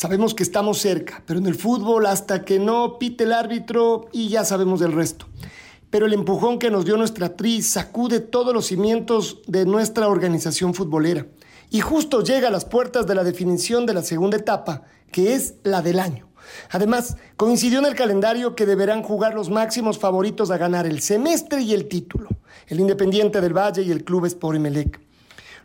Sabemos que estamos cerca, pero en el fútbol hasta que no pite el árbitro y ya sabemos del resto. Pero el empujón que nos dio nuestra tri sacude todos los cimientos de nuestra organización futbolera. Y justo llega a las puertas de la definición de la segunda etapa, que es la del año. Además, coincidió en el calendario que deberán jugar los máximos favoritos a ganar el semestre y el título, el Independiente del Valle y el Club Sport Emelec.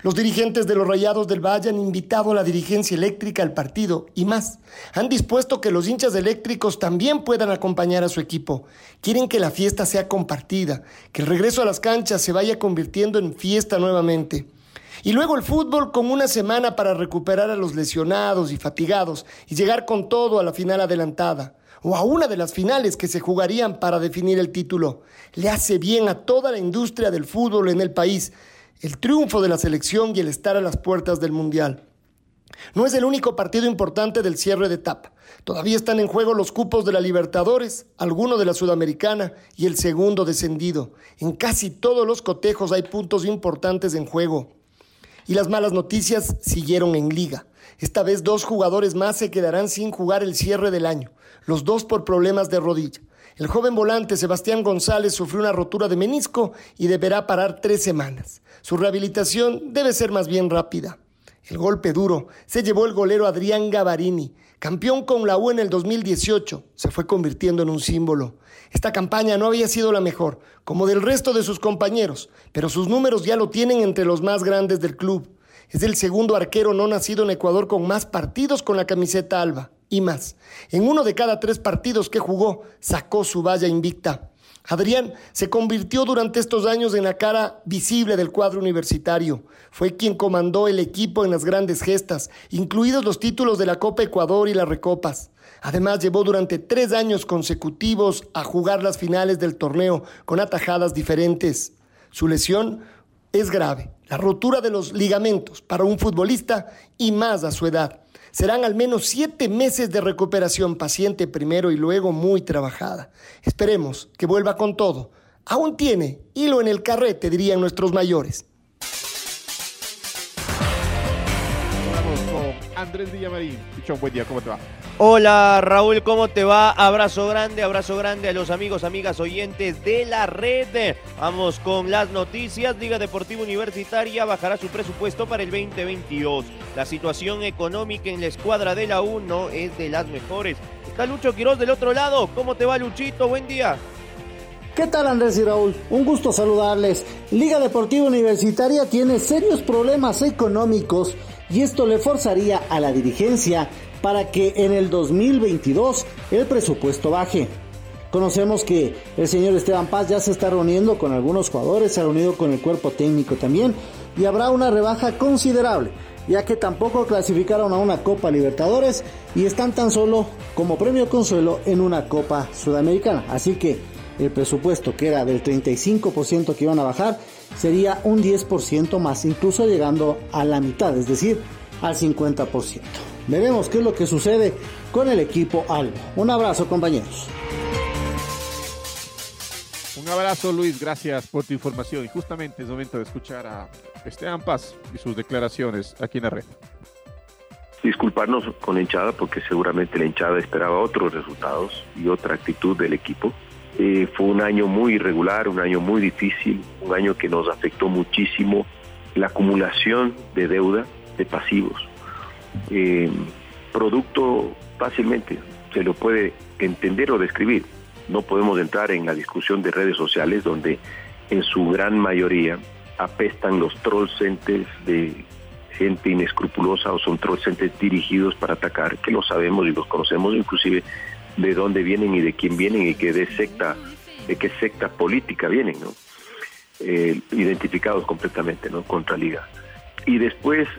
Los dirigentes de los Rayados del Valle han invitado a la dirigencia eléctrica al partido y más. Han dispuesto que los hinchas eléctricos también puedan acompañar a su equipo. Quieren que la fiesta sea compartida, que el regreso a las canchas se vaya convirtiendo en fiesta nuevamente. Y luego el fútbol con una semana para recuperar a los lesionados y fatigados y llegar con todo a la final adelantada o a una de las finales que se jugarían para definir el título. Le hace bien a toda la industria del fútbol en el país el triunfo de la selección y el estar a las puertas del Mundial. No es el único partido importante del cierre de etapa. Todavía están en juego los cupos de la Libertadores, alguno de la Sudamericana y el segundo descendido. En casi todos los cotejos hay puntos importantes en juego. Y las malas noticias siguieron en liga. Esta vez dos jugadores más se quedarán sin jugar el cierre del año, los dos por problemas de rodilla. El joven volante Sebastián González sufrió una rotura de menisco y deberá parar tres semanas. Su rehabilitación debe ser más bien rápida. El golpe duro se llevó el golero Adrián Gavarini, campeón con la U en el 2018. Se fue convirtiendo en un símbolo. Esta campaña no había sido la mejor, como del resto de sus compañeros, pero sus números ya lo tienen entre los más grandes del club. Es el segundo arquero no nacido en Ecuador con más partidos con la camiseta alba y más. En uno de cada tres partidos que jugó, sacó su valla invicta. Adrián se convirtió durante estos años en la cara visible del cuadro universitario. Fue quien comandó el equipo en las grandes gestas, incluidos los títulos de la Copa Ecuador y las Recopas. Además, llevó durante tres años consecutivos a jugar las finales del torneo con atajadas diferentes. Su lesión es grave, la rotura de los ligamentos para un futbolista y más a su edad. Serán al menos siete meses de recuperación paciente primero y luego muy trabajada. Esperemos que vuelva con todo. Aún tiene hilo en el carrete, dirían nuestros mayores. Andrés Villamarín. Buen día, ¿cómo te va? Hola Raúl, ¿cómo te va? Abrazo grande, abrazo grande a los amigos, amigas, oyentes de la red. Vamos con las noticias. Liga Deportiva Universitaria bajará su presupuesto para el 2022. La situación económica en la escuadra de la U no es de las mejores. Está Lucho Quiroz del otro lado. ¿Cómo te va Luchito? Buen día. ¿Qué tal Andrés y Raúl? Un gusto saludarles. Liga Deportiva Universitaria tiene serios problemas económicos y esto le forzaría a la dirigencia para que en el 2022 el presupuesto baje. Conocemos que el señor Esteban Paz ya se está reuniendo con algunos jugadores, se ha reunido con el cuerpo técnico también y habrá una rebaja considerable, ya que tampoco clasificaron a una Copa Libertadores y están tan solo como premio consuelo en una Copa Sudamericana. Así que el presupuesto que era del 35% que iban a bajar sería un 10% más, incluso llegando a la mitad, es decir, al 50%. Veremos qué es lo que sucede con el equipo Albo. Un abrazo compañeros. Un abrazo Luis, gracias por tu información y justamente es momento de escuchar a Esteban Paz y sus declaraciones aquí en la red. Disculparnos con la hinchada porque seguramente la hinchada esperaba otros resultados y otra actitud del equipo. Eh, fue un año muy irregular, un año muy difícil, un año que nos afectó muchísimo la acumulación de deuda, de pasivos eh, producto fácilmente se lo puede entender o describir. No podemos entrar en la discusión de redes sociales donde en su gran mayoría apestan los troll centers de gente inescrupulosa o son gente dirigidos para atacar, que lo sabemos y los conocemos inclusive de dónde vienen y de quién vienen y que de secta, de qué secta política vienen, ¿no? Eh, identificados completamente, ¿no? Contra Liga. Y después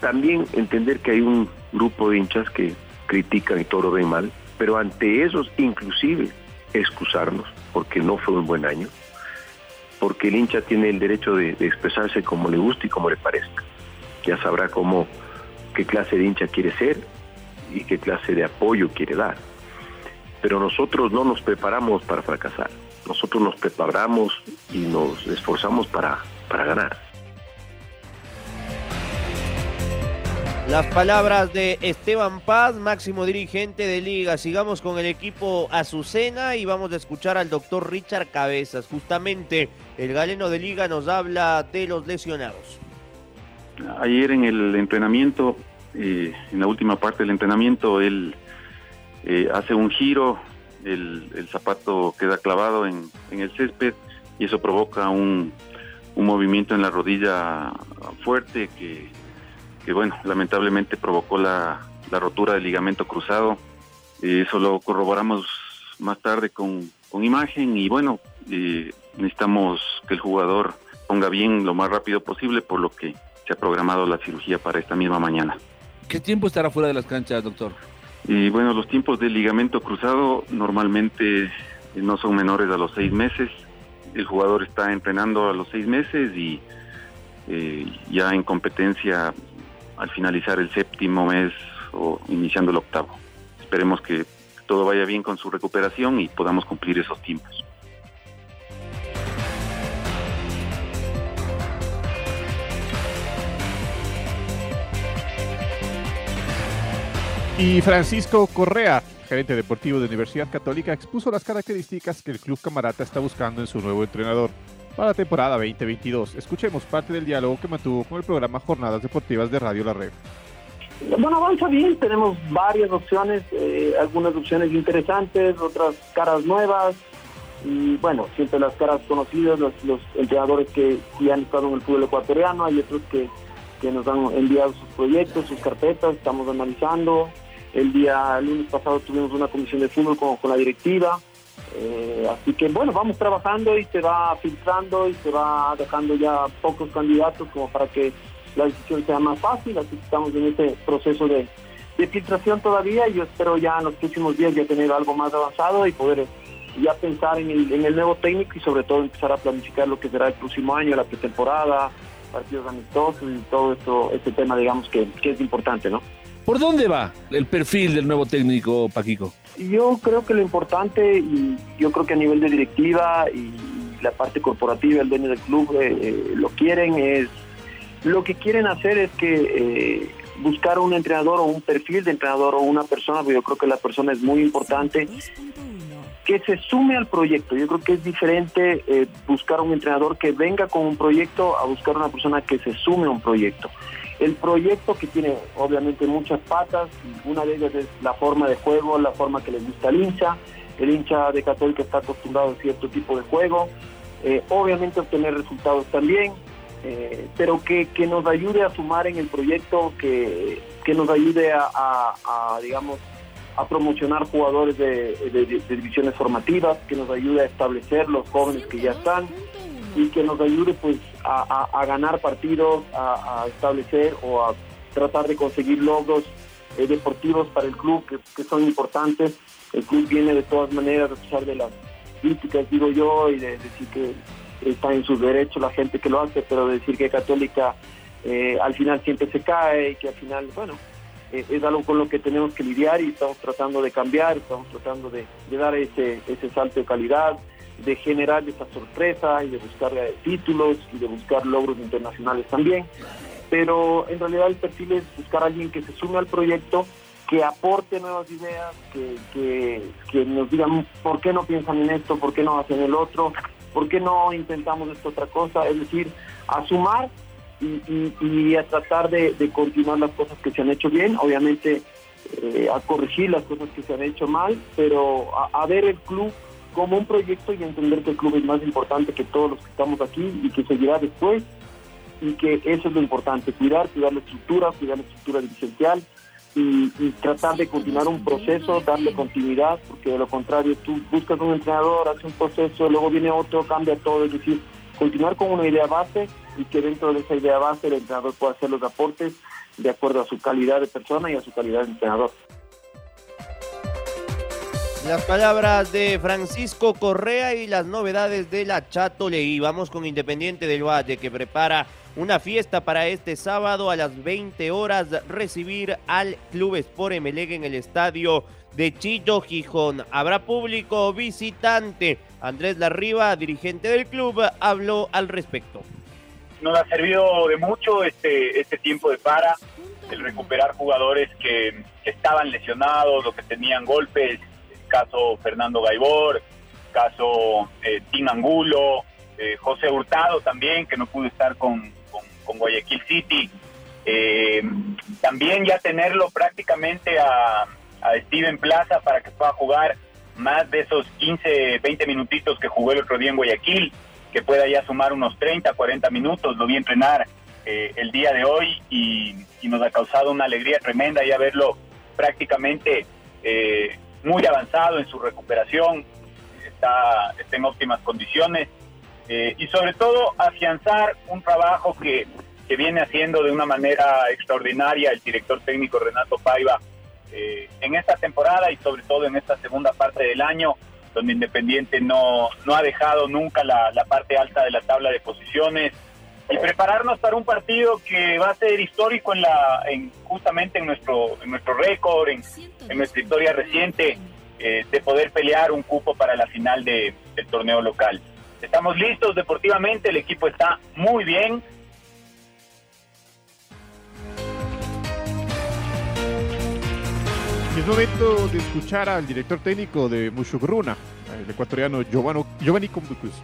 también entender que hay un grupo de hinchas que critican y todo lo ven mal, pero ante esos inclusive excusarnos, porque no fue un buen año, porque el hincha tiene el derecho de, expresarse como le guste y como le parezca. Ya sabrá cómo, qué clase de hincha quiere ser y qué clase de apoyo quiere dar. Pero nosotros no nos preparamos para fracasar, nosotros nos preparamos y nos esforzamos para, para ganar. Las palabras de Esteban Paz, máximo dirigente de Liga. Sigamos con el equipo Azucena y vamos a escuchar al doctor Richard Cabezas. Justamente el galeno de Liga nos habla de los lesionados. Ayer en el entrenamiento, eh, en la última parte del entrenamiento, él eh, hace un giro, el, zapato queda clavado en, el césped y eso provoca un, un movimiento en la rodilla fuerte que que bueno, lamentablemente provocó la, rotura del ligamento cruzado. Eh, eso lo corroboramos más tarde con, imagen y bueno, eh, necesitamos que el jugador ponga bien lo más rápido posible, por lo que se ha programado la cirugía para esta misma mañana. ¿Qué tiempo estará fuera de las canchas, doctor? Y bueno, los tiempos del ligamento cruzado normalmente no son menores a los seis meses. El jugador está entrenando a los seis meses y eh, ya en competencia al finalizar el séptimo mes o iniciando el octavo. Esperemos que todo vaya bien con su recuperación y podamos cumplir esos tiempos. Y Francisco Correa, gerente deportivo de Universidad Católica, expuso las características que el club Camarata está buscando en su nuevo entrenador para la temporada 2022. Escuchemos parte del diálogo que mantuvo con el programa Jornadas Deportivas de Radio La Red. Bueno, avanza bien, tenemos varias opciones, eh, algunas opciones interesantes, otras caras nuevas, y bueno, siempre las caras conocidas, los, entrenadores que ya han estado en el fútbol ecuatoriano, hay otros que, que nos han enviado sus proyectos, sus carpetas, estamos analizando. El día el lunes pasado tuvimos una comisión de fútbol con la directiva, eh, así que bueno, vamos trabajando y se va filtrando y se va dejando ya pocos candidatos como para que la decisión sea más fácil, así que estamos en este proceso de, filtración todavía y yo espero ya en los próximos días ya tener algo más avanzado y poder ya pensar en el, nuevo técnico y sobre todo empezar a planificar lo que será el próximo año, la pretemporada, partidos amistosos y todo esto, este tema digamos que, que es importante, ¿no? ¿Por dónde va el perfil del nuevo técnico, Paquico? Yo creo que lo importante, y yo creo que a nivel de directiva y la parte corporativa, el dueño del club eh, eh, lo quieren, es lo que quieren hacer es que eh, buscar un entrenador o un perfil de entrenador o una persona, porque yo creo que la persona es muy importante, que se sume al proyecto. Yo creo que es diferente buscar un entrenador que venga con un proyecto a buscar una persona que se sume a un proyecto. El proyecto que tiene obviamente muchas patas, una de ellas es la forma de juego, la forma que le gusta al hincha. El hincha de Católica está acostumbrado a cierto tipo de juego. Eh, obviamente obtener resultados también, eh, pero que, nos ayude a sumar en el proyecto, que, nos ayude a, digamos, a promocionar jugadores de, divisiones formativas, que nos ayude a establecer los jóvenes que ya están y que nos ayude pues a, ganar partidos, a, establecer o a tratar de conseguir logros eh, deportivos para el club que, son importantes. El club viene de todas maneras, a pesar de las críticas, digo yo, y de decir que está en sus derechos la gente que lo hace, pero de decir que Católica eh, al final siempre se cae y que al final, bueno, eh, es algo con lo que tenemos que lidiar y estamos tratando de cambiar, estamos tratando de, de dar ese, ese salto de calidad de generar esa sorpresa y de buscar eh, títulos y de buscar logros internacionales también. Pero en realidad el perfil es buscar a alguien que se sume al proyecto, que aporte nuevas ideas, que, que, nos digan por qué no piensan en esto, por qué no hacen el otro, por qué no intentamos esta otra cosa. Es decir, a sumar y, a tratar de, continuar las cosas que se han hecho bien, obviamente eh, a corregir las cosas que se han hecho mal, pero a ver el club como un proyecto y entender que el club es más importante que todos los que estamos aquí y que seguirá después y que eso es lo importante, cuidar, cuidar la estructura, cuidar la estructura dirigencial y, y tratar de continuar un proceso, darle continuidad, porque de lo contrario tú buscas un entrenador, hace un proceso, luego viene otro, cambia todo, es decir, continuar con una idea base y que dentro de esa idea base el entrenador pueda hacer los aportes de acuerdo a su calidad de persona y a su calidad de entrenador. Las palabras de Francisco Correa y las novedades de la Chato Leí. Vamos con Independiente del Valle que prepara una fiesta para este sábado a las 20 horas recibir al Club Sport Emelec en el estadio de Chillo Gijón. Habrá público visitante. Andrés Larriba, dirigente del club, habló al respecto. Nos ha servido de mucho este, este tiempo de para, el recuperar jugadores que, que estaban lesionados o que tenían golpes caso Fernando Gaibor, caso eh, Tim Angulo, eh, José Hurtado también, que no pudo estar con, Guayaquil City. Eh, también ya tenerlo prácticamente a, a Steven Plaza para que pueda jugar más de esos 15, 20 minutitos que jugó el otro día en Guayaquil, que pueda ya sumar unos 30, 40 minutos. Lo vi entrenar eh, el día de hoy y, y, nos ha causado una alegría tremenda ya verlo prácticamente eh, muy avanzado en su recuperación, está, está en óptimas condiciones eh, y sobre todo afianzar un trabajo que, que, viene haciendo de una manera extraordinaria el director técnico Renato Paiva eh, en esta temporada y sobre todo en esta segunda parte del año, donde Independiente no, no ha dejado nunca la, la parte alta de la tabla de posiciones, y prepararnos para un partido que va a ser histórico en la en, justamente en nuestro en nuestro récord en, nuestra historia reciente eh, de poder pelear un cupo para la final de, del torneo local. Estamos listos deportivamente el equipo está muy bien. Es momento de escuchar al director técnico de Mushugruna, el ecuatoriano Giovanni, Combucus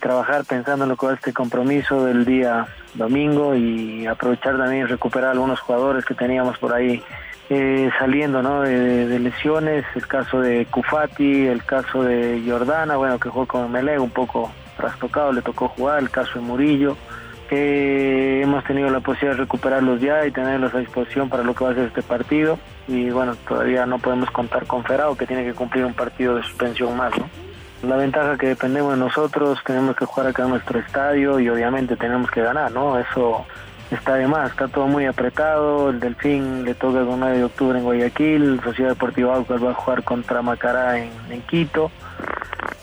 trabajar pensando en lo que este compromiso del día domingo y aprovechar también recuperar algunos jugadores que teníamos por ahí eh, saliendo ¿no? De, lesiones, el caso de Cufati, el caso de Jordana, bueno, que jugó con Melé, un poco trastocado, le tocó jugar, el caso de Murillo, que hemos tenido la posibilidad de recuperarlos ya y tenerlos a disposición para lo que va a ser este partido. Y bueno, todavía no podemos contar con Ferrao, que tiene que cumplir un partido de suspensión más, ¿no? La ventaja que dependemos de nosotros, tenemos que jugar acá en nuestro estadio y obviamente tenemos que ganar, ¿no? Eso está de más, está todo muy apretado, el Delfín le toca con 9 de octubre en Guayaquil, Sociedad Deportiva Aucas va a jugar contra Macará en, Quito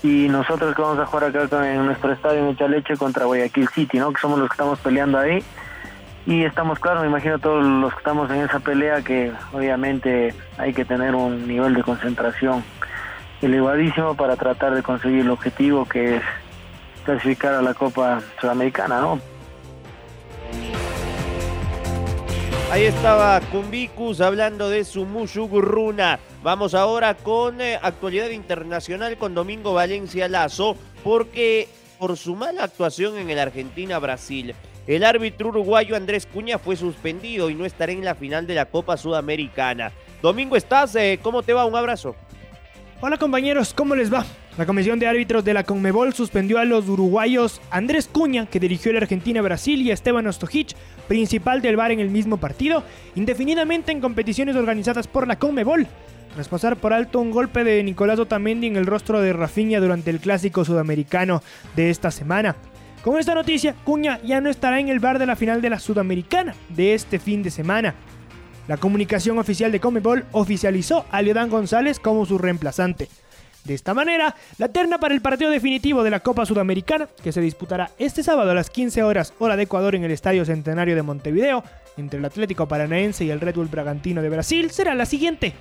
y nosotros que vamos a jugar acá en nuestro estadio en Chaleche contra Guayaquil City, ¿no? Que somos los que estamos peleando ahí y estamos claros, me imagino todos los que estamos en esa pelea que obviamente hay que tener un nivel de concentración elevadísimo para tratar de conseguir el objetivo que es clasificar a la Copa Sudamericana, ¿no? Ahí estaba Cumbicus hablando de su Mushugurruna. Vamos ahora con eh, actualidad internacional con Domingo Valencia Lazo, porque por su mala actuación en el Argentina-Brasil, el árbitro uruguayo Andrés Cuña fue suspendido y no estará en la final de la Copa Sudamericana. Domingo, ¿estás? Eh, ¿Cómo te va? Un abrazo. Hola compañeros, ¿cómo les va? La Comisión de Árbitros de la Conmebol suspendió a los uruguayos Andrés Cuña, que dirigió el Argentina-Brasil, y Esteban Ostojic, principal del VAR en el mismo partido, indefinidamente en competiciones organizadas por la Conmebol, tras pasar por alto un golpe de Nicolás Otamendi en el rostro de Rafinha durante el clásico sudamericano de esta semana. Con esta noticia, Cuña ya no estará en el VAR de la final de la Sudamericana de este fin de semana. La comunicación oficial de Comebol oficializó a Leodán González como su reemplazante. De esta manera, la terna para el partido definitivo de la Copa Sudamericana, que se disputará este sábado a las 15 horas hora de Ecuador en el Estadio Centenario de Montevideo, entre el Atlético Paranaense y el Red Bull Bragantino de Brasil, será la siguiente.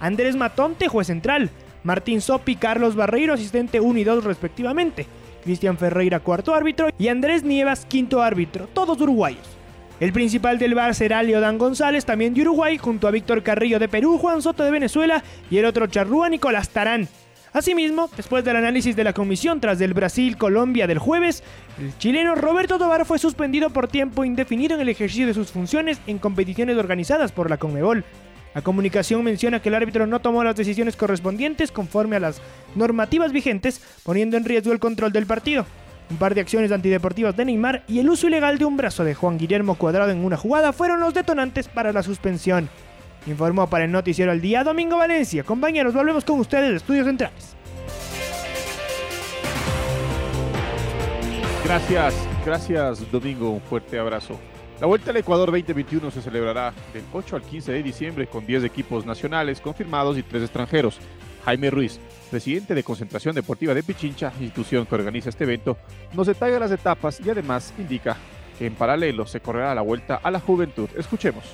Andrés Matonte, juez central. Martín Sopi, Carlos Barreiro, asistente 1 y 2 respectivamente. Cristian Ferreira, cuarto árbitro. Y Andrés Nievas, quinto árbitro, todos uruguayos. El principal del bar será Leodán González, también de Uruguay, junto a Víctor Carrillo de Perú, Juan Soto de Venezuela y el otro charrúa Nicolás Tarán. Asimismo, después del análisis de la comisión tras el Brasil-Colombia del jueves, el chileno Roberto Tobar fue suspendido por tiempo indefinido en el ejercicio de sus funciones en competiciones organizadas por la Conmebol. La comunicación menciona que el árbitro no tomó las decisiones correspondientes conforme a las normativas vigentes, poniendo en riesgo el control del partido. Un par de acciones antideportivas de Neymar y el uso ilegal de un brazo de Juan Guillermo Cuadrado en una jugada fueron los detonantes para la suspensión. Informó para el noticiero al día Domingo Valencia. Compañeros, volvemos con ustedes de Estudios Centrales. Gracias, gracias Domingo, un fuerte abrazo. La Vuelta al Ecuador 2021 se celebrará del 8 al 15 de diciembre con 10 equipos nacionales confirmados y 3 extranjeros. Jaime Ruiz, presidente de Concentración Deportiva de Pichincha, institución que organiza este evento, nos detalla las etapas y además indica que en paralelo se correrá la Vuelta a la Juventud. Escuchemos.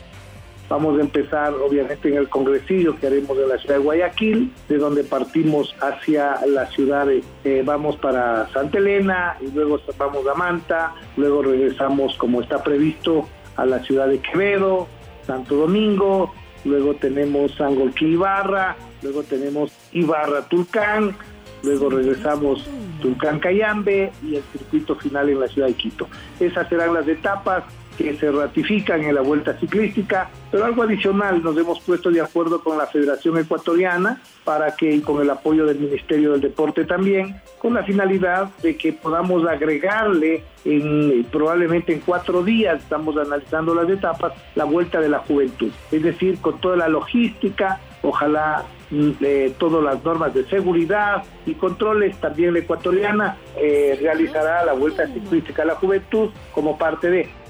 Vamos a empezar obviamente en el congresillo que haremos en la ciudad de Guayaquil, de donde partimos hacia la ciudad de, eh, vamos para Santa Elena y luego vamos a Manta, luego regresamos como está previsto a la ciudad de Quevedo, Santo Domingo, luego tenemos Sangolquí Ibarra, luego tenemos Ibarra Tulcán, luego regresamos Tulcán Cayambe y el circuito final en la ciudad de Quito. Esas serán las etapas que se ratifican en la vuelta ciclística, pero algo adicional, nos hemos puesto de acuerdo con la Federación Ecuatoriana para que, con el apoyo del Ministerio del Deporte también, con la finalidad de que podamos agregarle en, probablemente en cuatro días, estamos analizando las etapas, la vuelta de la juventud, es decir, con toda la logística, ojalá mm, eh, todas las normas de seguridad y controles, también la ecuatoriana eh, realizará la vuelta ciclística a la juventud como parte de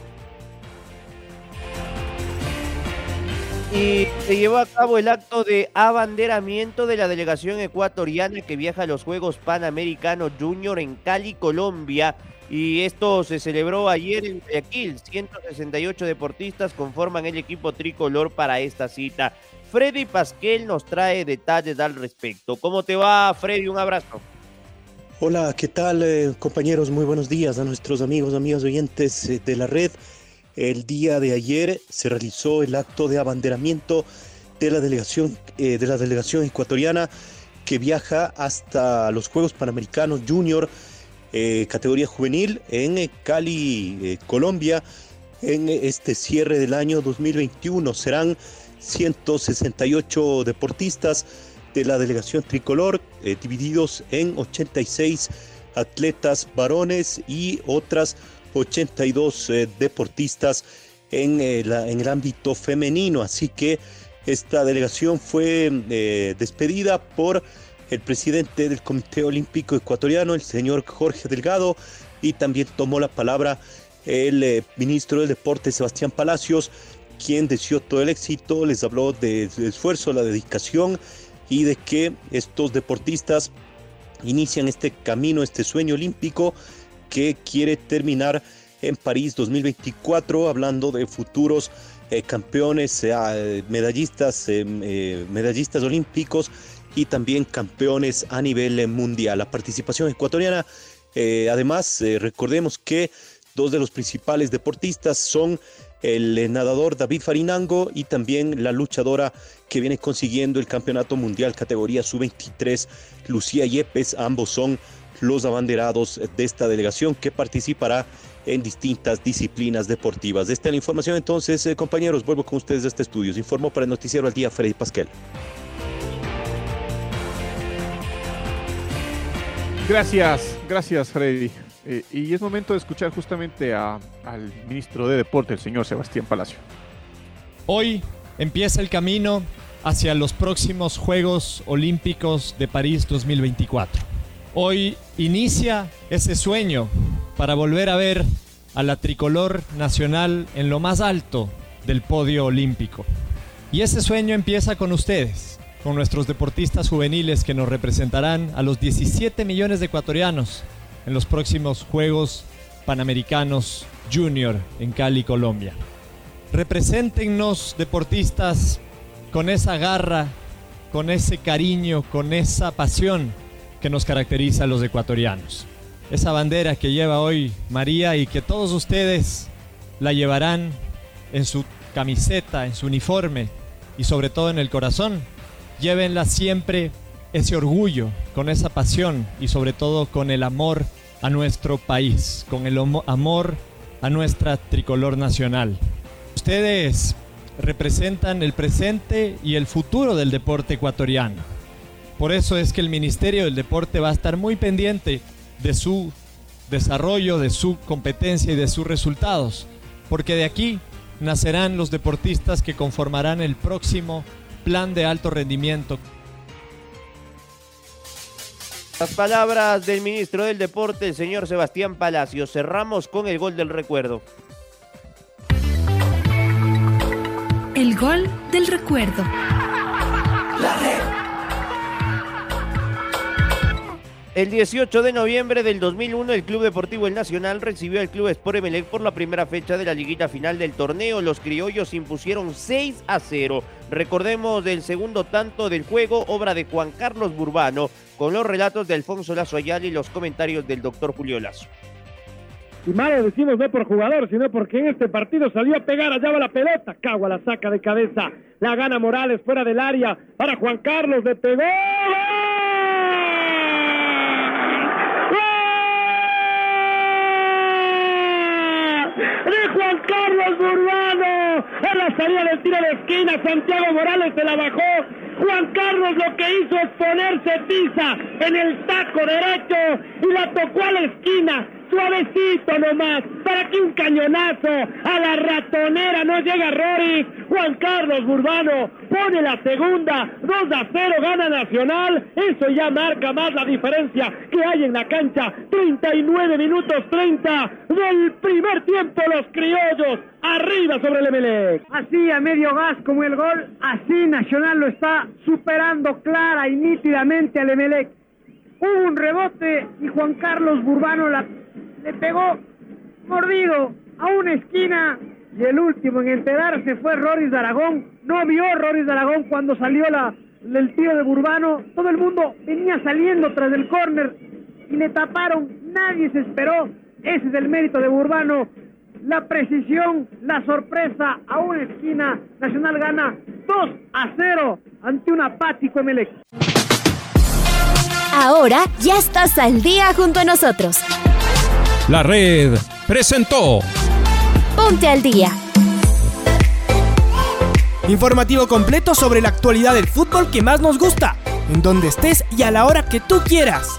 y se llevó a cabo el acto de abanderamiento de la delegación ecuatoriana que viaja a los Juegos Panamericanos Junior en Cali, Colombia. Y esto se celebró ayer en Guayaquil. 168 deportistas conforman el equipo tricolor para esta cita. Freddy Pasquel nos trae detalles al respecto. ¿Cómo te va, Freddy? Un abrazo. Hola, ¿qué tal, eh, compañeros? Muy buenos días a nuestros amigos, amigas oyentes eh, de la red. El día de ayer se realizó el acto de abanderamiento de la delegación, eh, de la delegación ecuatoriana que viaja hasta los Juegos Panamericanos Junior, eh, categoría juvenil, en eh, Cali, Colombia, en este cierre del año 2021. Serán 168 deportistas de la delegación tricolor, divididos en 86 atletas varones y otras 82 eh, deportistas en, eh, en, el ámbito femenino. Así que esta delegación fue eh, despedida por el presidente del Comité Olímpico Ecuatoriano, el señor Jorge Delgado, y también tomó la palabra el ministro del Deporte, Sebastián Palacios, quien deseó todo el éxito, les habló del esfuerzo, la dedicación y de que estos deportistas inician este camino, este sueño olímpico que quiere terminar en París 2024, hablando de futuros eh, campeones, eh, medallistas, eh, medallistas olímpicos y también campeones a nivel mundial. La participación ecuatoriana, además, recordemos que dos de los principales deportistas son el nadador David Farinango y también la luchadora que viene consiguiendo el campeonato mundial categoría sub-23, Lucía Yepes. Ambos son los abanderados de esta delegación que participará en distintas disciplinas deportivas. Esta es la información entonces, eh, compañeros, vuelvo con ustedes a este estudio. Se informó para el noticiero al día Freddy Pasquel. Gracias, gracias Freddy. Eh, y es momento de escuchar justamente al ministro de Deporte, el señor Sebastián Palacio. Hoy empieza el camino hacia los próximos Juegos Olímpicos de París 2024 Hoy inicia ese sueño para volver a ver a la tricolor nacional en lo más alto del podio olímpico. Y ese sueño empieza con ustedes, con nuestros deportistas juveniles que nos representarán a los 17 millones de ecuatorianos en los próximos Juegos Panamericanos Junior en Cali, Colombia. Represéntenos deportistas con esa garra, con ese cariño, con esa pasión que nos caracteriza a los ecuatorianos. Esa bandera que lleva hoy María y que todos ustedes la llevarán en su camiseta, en su uniforme y sobre todo en el corazón. Llévenla siempre ese orgullo, con esa pasión y sobre todo con el amor a nuestro país, con el amor a nuestra tricolor nacional. Ustedes representan el presente y el futuro del deporte ecuatoriano. Por eso es que el Ministerio del Deporte va a estar muy pendiente de su desarrollo, de su competencia y de sus resultados, porque de aquí nacerán los deportistas que conformarán el próximo plan de alto rendimiento. Las palabras del ministro del Deporte, el señor Sebastián Palacio. Cerramos con el gol del recuerdo. El gol del recuerdo. El 18 de noviembre del 2001, el Club Deportivo El Nacional recibió al Club Sport Emelec por la primera fecha de la liguita final del torneo. Los criollos impusieron 6 a 0. Recordemos del segundo tanto del juego, obra de Juan Carlos Burbano, con los relatos de Alfonso Lazo Ayala y los comentarios del doctor Julio Lazo. Y malo decimos no por jugador, sino porque en este partido salió a pegar, allá va la pelota, Cagua la saca de cabeza, la gana Morales fuera del área para Juan Carlos de pegó. de Juan Carlos Burbano. En la salida del tiro de esquina, Santiago Morales se la bajó. Juan Carlos lo que hizo es ponerse tiza en el taco derecho y la tocó a la esquina suavecito nomás, para que un cañonazo a la ratonera no llega Rory. Juan Carlos Burbano pone la segunda, 2 a 0 gana Nacional, eso ya marca más la diferencia que hay en la cancha, 39 minutos 30 del primer tiempo los criollos, arriba sobre el Emelec. Así a medio gas como el gol, así Nacional lo está superando clara y nítidamente al Emelec. Hubo un rebote y Juan Carlos Burbano le pegó mordido a una esquina y el último en enterarse fue Roris de Aragón. No vio Roris de Aragón cuando salió la, el tiro de Burbano. Todo el mundo venía saliendo tras el córner y le taparon. Nadie se esperó. Ese es el mérito de Burbano. La precisión, la sorpresa a una esquina. Nacional gana 2 a 0 ante un apático Emelec. Ahora ya estás al día junto a nosotros. La red presentó Ponte al día. Informativo completo sobre la actualidad del fútbol que más nos gusta, en donde estés y a la hora que tú quieras.